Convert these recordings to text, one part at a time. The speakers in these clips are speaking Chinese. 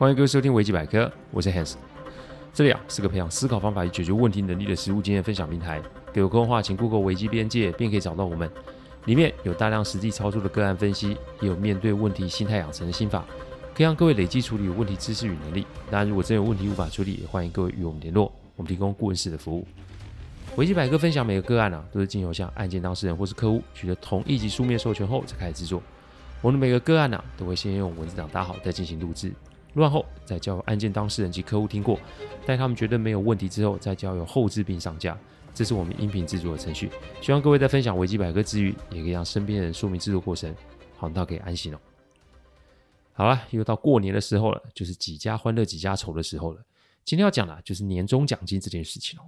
欢迎各位收听维基百科，我是 Hans。这里啊是个培养思考方法与解决问题能力的实务经验分享平台。给我空的话，请 Google 维基边界，便可以找到我们。里面有大量实际操作的个案分析，也有面对问题心态养成的心法，可以让各位累积处理有问题知识与能力。当然，如果真有问题无法处理，也欢迎各位与我们联络，我们提供顾问式的服务。维基百科分享每个个案啊，都是经由向案件当事人或是客户取得同意及书面授权后才开始制作。我们每个个案啊，都会先用文字档打好，再进行录制。录完后，再交由案件当事人及客户听过，待他们觉得没有问题之后，再交由后制并上架。这是我们音频制作的程序。希望各位在分享维基百科之余，也可以让身边人说明制作过程，好让他可以安心哦。好了，又到过年的时候了，就是几家欢乐几家愁的时候了。今天要讲的，就是年终奖金这件事情哦。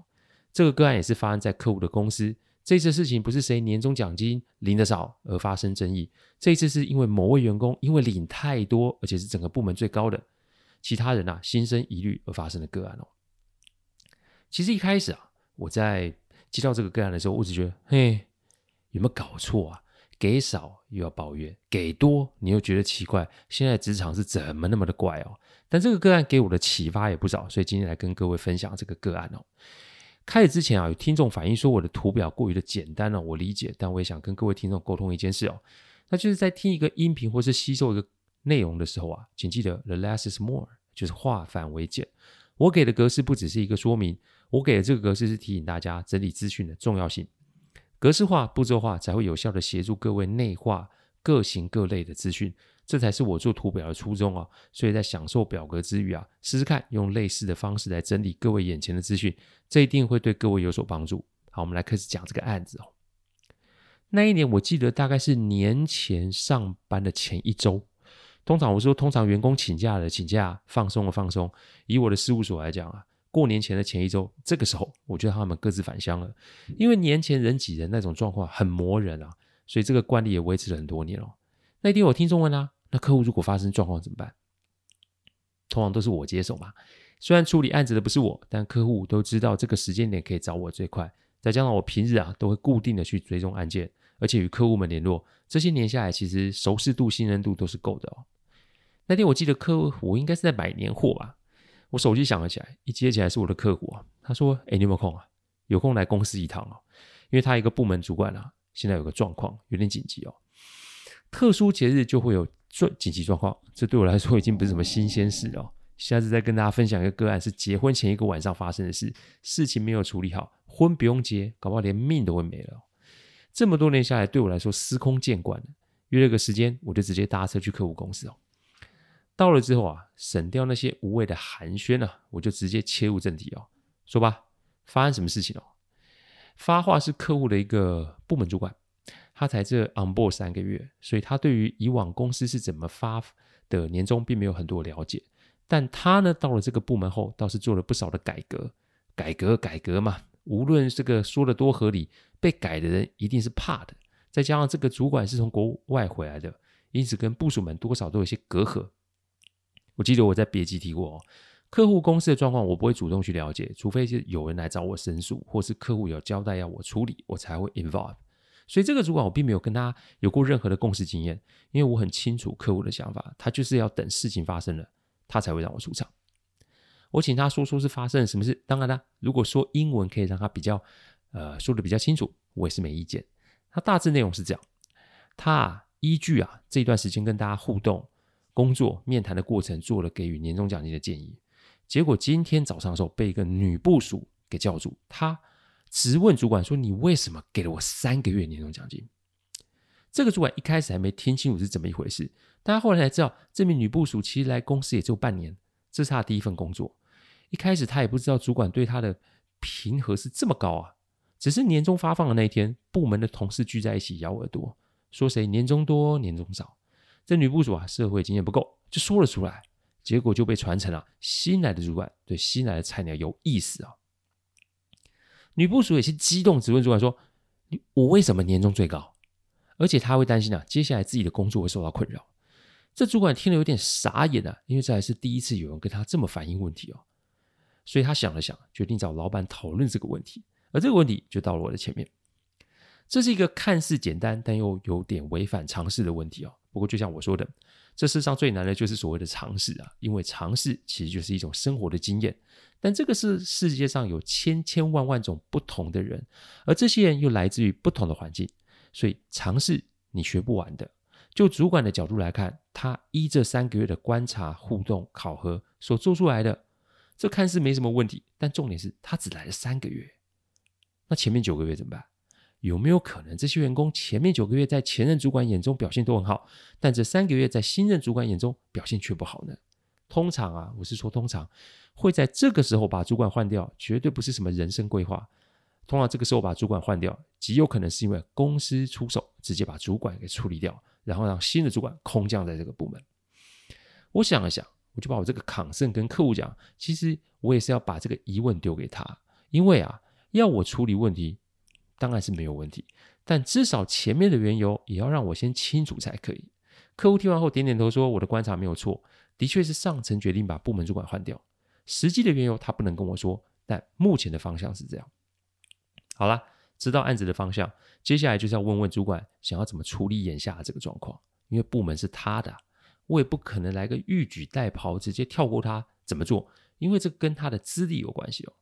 这个个案也是发生在客户的公司。这次事情不是谁年终奖金领得少而发生争议，这次是因为某位员工因为领太多，而且是整个部门最高的。其他人啊，心生疑虑而发生的个案哦。其实一开始啊，我在接到这个个案的时候，我只觉得，嘿，有没有搞错啊？给少又要抱怨，给多你又觉得奇怪。现在职场是怎么那么的怪哦？但这个个案给我的启发也不少，所以今天来跟各位分享这个个案哦。开始之前啊，有听众反映说我的图表过于的简单了，我理解，但我也想跟各位听众沟通一件事哦，那就是在听一个音频或是吸收一个。内容的时候啊，请记得 the less is more，就是化繁为简。我给的格式不只是一个说明，我给的这个格式是提醒大家整理资讯的重要性。格式化、步骤化才会有效地协助各位内化各型各类的资讯，这才是我做图表的初衷啊。所以在享受表格之余啊，试试看用类似的方式来整理各位眼前的资讯，这一定会对各位有所帮助。好，我们来开始讲这个案子哦。那一年我记得大概是年前上班的前一周。通常我说，通常员工请假了，请假放松了，放松。以我的事务所来讲啊，过年前的前一周，这个时候，我觉得他们各自返乡了，因为年前人挤人那种状况很磨人啊，所以这个惯例也维持了很多年哦。那一天我听众问啊，那客户如果发生状况怎么办？通常都是我接手嘛。虽然处理案子的不是我，但客户都知道这个时间点可以找我最快。再加上我平日啊，都会固定的去追踪案件，而且与客户们联络，这些年下来，其实熟识度、信任度都是够的哦。那天我记得客户应该是在买年货吧，我手机响了起来，一接起来是我的客户啊，他说：“哎，你有没有空啊？有空来公司一趟哦，因为他一个部门主管啊，现在有个状况有点紧急哦，特殊节日就会有说紧急状况，这对我来说已经不是什么新鲜事了。下次再跟大家分享一个个案，是结婚前一个晚上发生的事，事情没有处理好，婚不用结，搞不好连命都会没了。这么多年下来，对我来说司空见惯了，约了个时间，我就直接搭车去客户公司哦。到了之后啊，省掉那些无谓的寒暄啊，我就直接切入正题哦。说吧，发生什么事情哦？发话是客户的一个部门主管，他才这 on board 三个月，所以他对于以往公司是怎么发的年终并没有很多了解。但他呢，到了这个部门后，倒是做了不少的改革。改革改革嘛，无论这个说的多合理，被改的人一定是怕的。再加上这个主管是从国外回来的，因此跟部署们多少都有些隔阂。我记得我在别集提过哦，客户公司的状况我不会主动去了解，除非是有人来找我申诉，或是客户有交代要我处理，我才会 involve。所以这个主管我并没有跟他有过任何的共识经验，因为我很清楚客户的想法，他就是要等事情发生了，他才会让我出场。我请他说说是发生了什么事，当然啦，如果说英文可以让他比较呃说得比较清楚，我也是没意见。他大致内容是这样，他依据啊这段时间跟大家互动。工作面谈的过程做了给予年终奖金的建议，结果今天早上的时候被一个女部署给叫住，她直问主管说：“你为什么给了我三个月年终奖金？”这个主管一开始还没听清楚是怎么一回事，但他后来才知道，这名女部属其实来公司也就半年，这是他第一份工作。一开始他也不知道主管对他的评核是这么高啊，只是年终发放的那一天，部门的同事聚在一起咬耳朵，说谁年终多，年终少。这女部署啊，社会经验不够，就说了出来，结果就被传成了新来的主管对新来的菜鸟有意思啊。女部署也是激动，质问主管说：“你我为什么年终最高？而且他会担心啊，接下来自己的工作会受到困扰。”这主管听了有点傻眼啊，因为这还是第一次有人跟他这么反映问题哦。所以他想了想，决定找老板讨论这个问题，而这个问题就到了我的前面。这是一个看似简单但又有点违反常识的问题哦。不过就像我说的，这世上最难的就是所谓的尝试啊，因为尝试其实就是一种生活的经验。但这个是世界上有千千万万种不同的人，而这些人又来自于不同的环境，所以尝试你学不完的。就主管的角度来看，他依这三个月的观察、互动、考核所做出来的，这看似没什么问题，但重点是他只来了三个月，那前面九个月怎么办？有没有可能这些员工前面九个月在前任主管眼中表现都很好，但这三个月在新任主管眼中表现却不好呢？通常啊，我是说通常会在这个时候把主管换掉，绝对不是什么人生规划。通常这个时候把主管换掉，极有可能是因为公司出手，直接把主管给处理掉。然后让新的主管空降在这个部门。我想了想，我就把我这个康盛跟客户讲，其实我也是要把这个疑问丢给他，因为啊，要我处理问题，当然是没有问题，但至少前面的缘由也要让我先清楚才可以。客户听完后点点头说：“我的观察没有错，的确是上层决定把部门主管换掉，实际的缘由他不能跟我说，但目前的方向是这样。”好了。知道案子的方向，接下来就是要问问主管想要怎么处理眼下这个状况。因为部门是他的，我也不可能来个欲举代袍，直接跳过他怎么做，因为这跟他的资历有关系哦。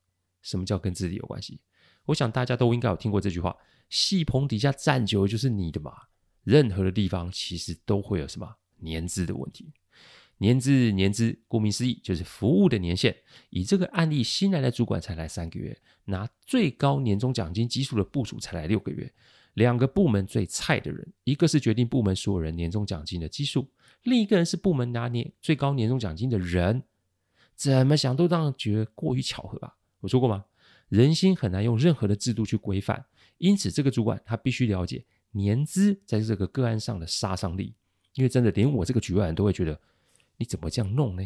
什么叫跟资历有关系？我想大家都应该有听过这句话：戏棚底下站久了就是你的嘛。任何的地方其实都会有什么年资的问题。年资，年资，顾名思义就是服务的年限。以这个案例，新来的主管才来三个月，拿最高年终奖金基数的部署才来六个月。两个部门最菜的人，一个是决定部门所有人年终奖金的基数，另一个人是部门拿年最高年终奖金的人。怎么想都让人觉得过于巧合吧？我说过吗？人心很难用任何的制度去规范，因此这个主管他必须了解年资在这个个案上的杀伤力，因为真的连我这个局外人都会觉得。你怎么这样弄呢？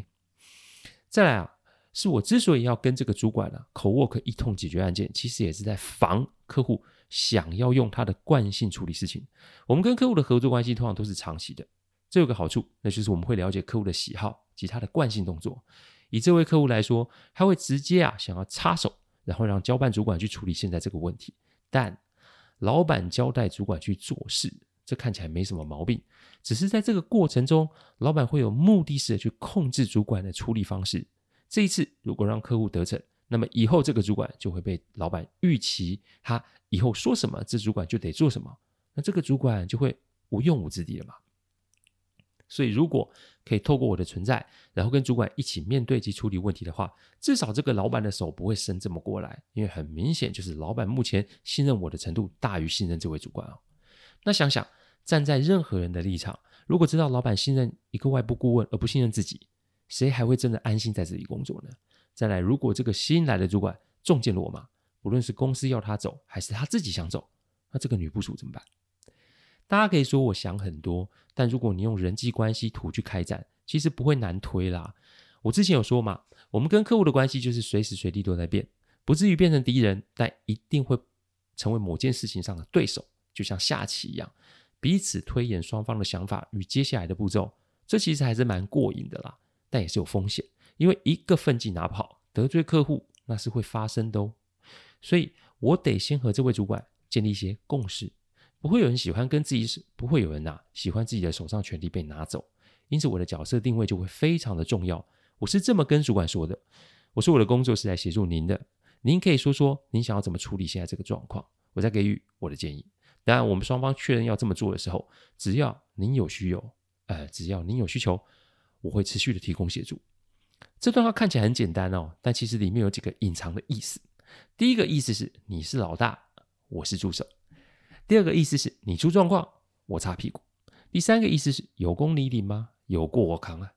再来啊，是我之所以要跟这个主管啊口 work 一通解决案件，其实也是在防客户想要用他的惯性处理事情。我们跟客户的合作关系通常都是长期的，这有个好处，那就是我们会了解客户的喜好及他的惯性动作。以这位客户来说，他会直接啊想要插手，然后让交办主管去处理现在这个问题。但老板交代主管去做事。这看起来没什么毛病，只是在这个过程中，老板会有目的式的去控制主管的处理方式。这一次如果让客户得逞，那么以后这个主管就会被老板预期，他以后说什么，这主管就得做什么，那这个主管就会无用武之地了嘛。所以如果可以透过我的存在，然后跟主管一起面对及处理问题的话，至少这个老板的手不会伸这么过来，因为很明显就是老板目前信任我的程度大于信任这位主管哦。那想想，站在任何人的立场，如果知道老板信任一个外部顾问而不信任自己，谁还会真的安心在这里工作呢？再来，如果这个新来的主管中箭落马，不论是公司要他走，还是他自己想走，那这个女部署怎么办？大家可以说我想很多，但如果你用人际关系图去开展，其实不会难推啦。我之前有说嘛，我们跟客户的关系就是随时随地都在变，不至于变成敌人，但一定会成为某件事情上的对手。就像下棋一样，彼此推演双方的想法与接下来的步骤，这其实还是蛮过瘾的啦。但也是有风险，因为一个奋进拿不好，得罪客户那是会发生的哦。所以我得先和这位主管建立一些共识，不会有人喜欢跟自己，不会有人呐、喜欢自己的手上权力被拿走。因此我的角色定位就会非常的重要。我是这么跟主管说的：我说我的工作是来协助您的，您可以说说您想要怎么处理现在这个状况，我再给予我的建议。当然，我们双方确认要这么做的时候，只要您有需求，呃，只要您有需求，我会持续的提供协助。这段话看起来很简单哦，但其实里面有几个隐藏的意思。第一个意思是你是老大，我是助手；第二个意思是你出状况，我擦屁股；第三个意思是有功你领吗？有过我扛啊！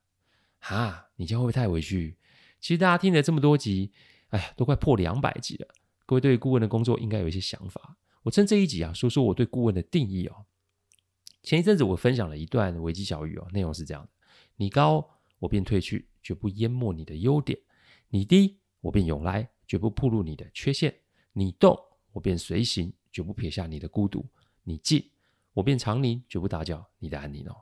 哈，你这样会不会太委屈？其实大家听了这么多集，哎呀，都快破两百集了，各位对顾问的工作应该有一些想法。我趁这一集啊，说说我对顾问的定义哦。前一阵子我分享了一段危机小语哦，内容是这样的：你高，我便退去，绝不淹没你的优点；你低，我便涌来，绝不暴露你的缺陷；你动，我便随行，绝不撇下你的孤独；你静，我便常宁，绝不打搅你的安宁哦。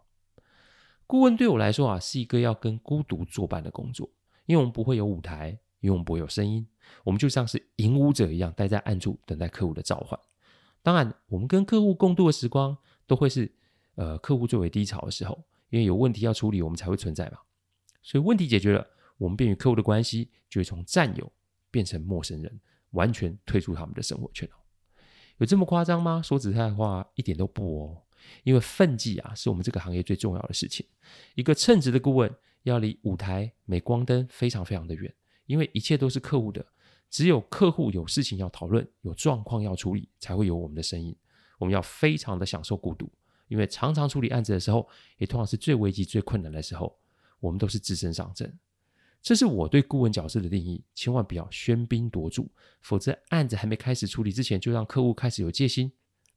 顾问对我来说啊，是一个要跟孤独作伴的工作，因为我们不会有舞台，因为我们不会有声音，我们就像是引舞者一样，待在暗处等待客户的召唤。当然，我们跟客户共度的时光都会是，呃客户最为低潮的时候，因为有问题要处理，我们才会存在嘛。所以问题解决了，我们便与客户的关系就会从战友变成陌生人，完全退出他们的生活圈。有这么夸张吗？说实在话，一点都不哦。因为分际啊，是我们这个行业最重要的事情。一个称职的顾问要离舞台、镁光灯非常非常的远，因为一切都是客户的。只有客户有事情要讨论、有状况要处理，才会有我们的声音。我们要非常的享受孤独，因为常常处理案子的时候，也通常是最危机、最困难的时候，我们都是只身上阵。这是我对顾问角色的定义，千万不要喧宾夺主，否则案子还没开始处理之前，就让客户开始有戒心，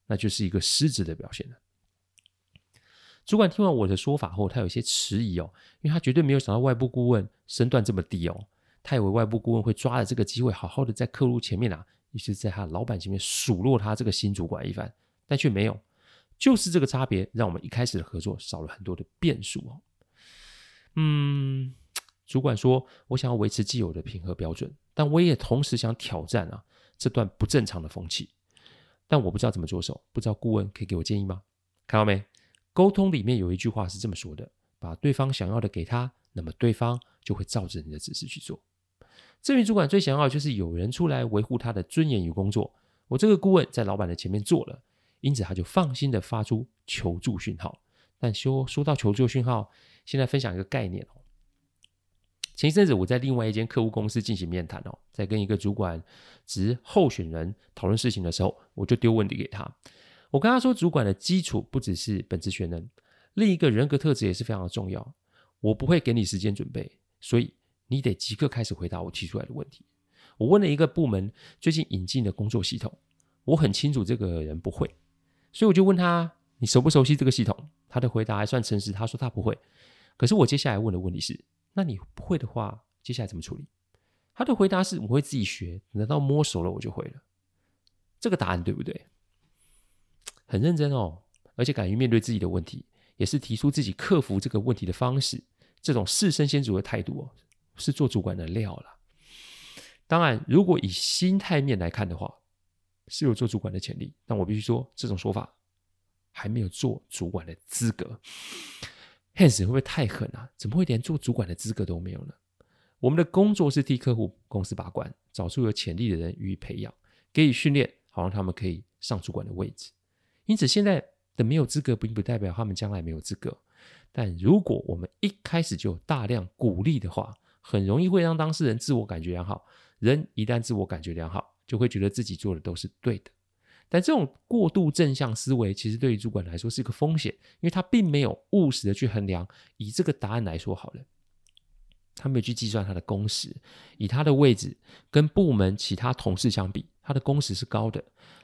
那就是一个失职的表现了。主管听完我的说法后，他有些迟疑哦，因为他绝对没有想到外部顾问身段这么低哦。他以为外部顾问会抓着这个机会，好好的在客户前面啊，也就是在他老板前面数落他这个新主管一番，但却没有。就是这个差别，让我们一开始的合作少了很多的变数哦。嗯，主管说，我想要维持既有的评核标准，但我也同时想挑战啊这段不正常的风气，但我不知道怎么着手，不知道顾问可以给我建议吗？看到没？沟通里面有一句话是这么说的：把对方想要的给他，那么对方就会照着你的指示去做。这名主管最想要的就是有人出来维护他的尊严与工作。我这个顾问在老板的前面做了，因此他就放心的发出求助讯号。但说说到求助讯号，现在分享一个概念。前一阵子我在另外一间客户公司进行面谈哦，在跟一个主管职候选人讨论事情的时候，我就丢问题给他。我跟他说，主管的基础不只是本职学能，另一个人格特质也是非常的重要。我不会给你时间准备，所以你得即刻开始回答我提出来的问题。我问了一个部门最近引进的工作系统，我很清楚这个人不会，所以我就问他：你熟不熟悉这个系统？他的回答还算诚实，他说他不会。可是我接下来问的问题是：那你不会的话，接下来怎么处理？他的回答是：我会自己学，等到摸熟了我就会了。这个答案对不对？很认真哦，而且敢于面对自己的问题，也是提出自己克服这个问题的方式。这种视身先主的态度哦，是做主管的料了。当然，如果以心态面来看的话，是有做主管的潜力。但我必须说，这种说法还没有做主管的资格。Hans 会不会太狠啊？怎么会连做主管的资格都没有呢？我们的工作是替客户公司把关，找出有潜力的人予以培养，给予训练，好让他们可以上主管的位置。因此，现在的没有资格，并不代表他们将来没有资格。但如果我们一开始就大量鼓励的话，很容易会让当事人自我感觉良好。人一旦自我感觉良好，就会觉得自己做的都是对的。但这种过度正向思维，其实对于主管来说是一个风险，因为他并没有务实的去衡量。以这个答案来说好了，他没有去计算他的工时，以他的位置跟部门其他同事相比，他的工时是高的。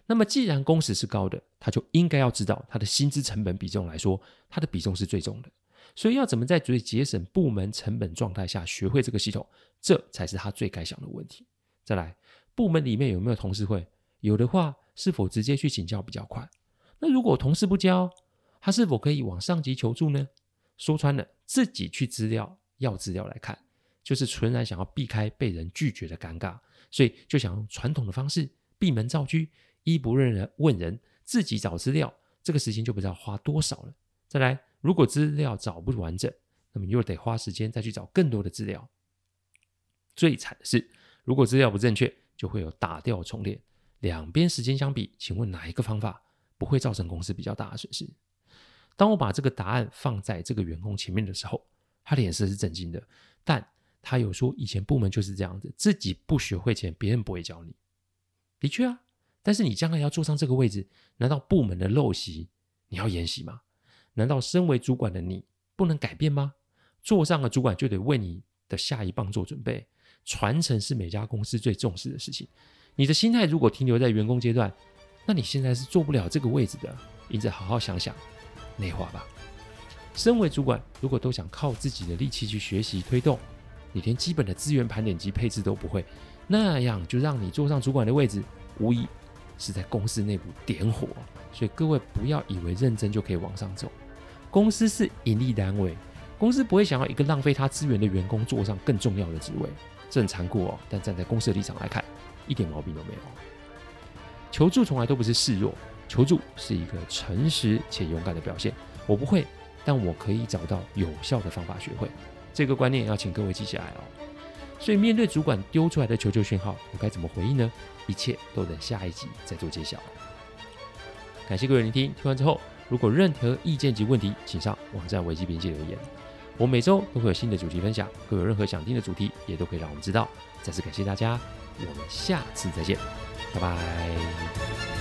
那么，既然工时是高的，他就应该要知道他的薪资成本比重来说，他的比重是最重的。所以，要怎么在最节省部门成本状态下学会这个系统，这才是他最该想的问题。再来，部门里面有没有同事会？有的话，是否直接去请教比较快？那如果同事不教，他是否可以往上级求助呢？说穿了，自己去资料要资料来看，就是纯然想要避开被人拒绝的尴尬，所以就想用传统的方式闭门造车。一不认人问人，自己找资料，这个时间就不知道花多少了。再来，如果资料找不完整，那么你又得花时间再去找更多的资料。最惨的是，如果资料不正确，就会有打掉重练。两边时间相比，请问哪一个方法不会造成公司比较大的损失？当我把这个答案放在这个员工前面的时候，他脸色是震惊的，但他有说以前部门就是这样子，自己不学会前，别人不会教你。的确啊。但是你将来要坐上这个位置，难道部门的陋习你要沿袭吗？难道身为主管的你不能改变吗？坐上了主管就得为你的下一棒做准备，传承是每家公司最重视的事情。你的心态如果停留在员工阶段，那你现在是做不了这个位置的。因此，好好想想，内化吧。身为主管，如果都想靠自己的力气去学习推动，你连基本的资源盘点及配置都不会，那样就让你坐上主管的位置，无疑。是在公司内部点火，所以各位不要以为认真就可以往上走。公司是盈利单位，公司不会想要一个浪费他资源的员工坐上更重要的职位，这很残酷哦。但站在公司的立场来看，一点毛病都没有。求助从来都不是示弱，求助是一个诚实且勇敢的表现。我不会，但我可以找到有效的方法学会。这个观念要请各位记起来哦。所以面对主管丢出来的求救讯号，我该怎么回应呢？一切都等下一集再做揭晓。感谢各位聆听，听完之后，如果任何意见及问题，请上网站危机编辑留言。我每周都会有新的主题分享，各位有任何想听的主题，也都可以让我们知道。再次感谢大家，我们下次再见，拜拜。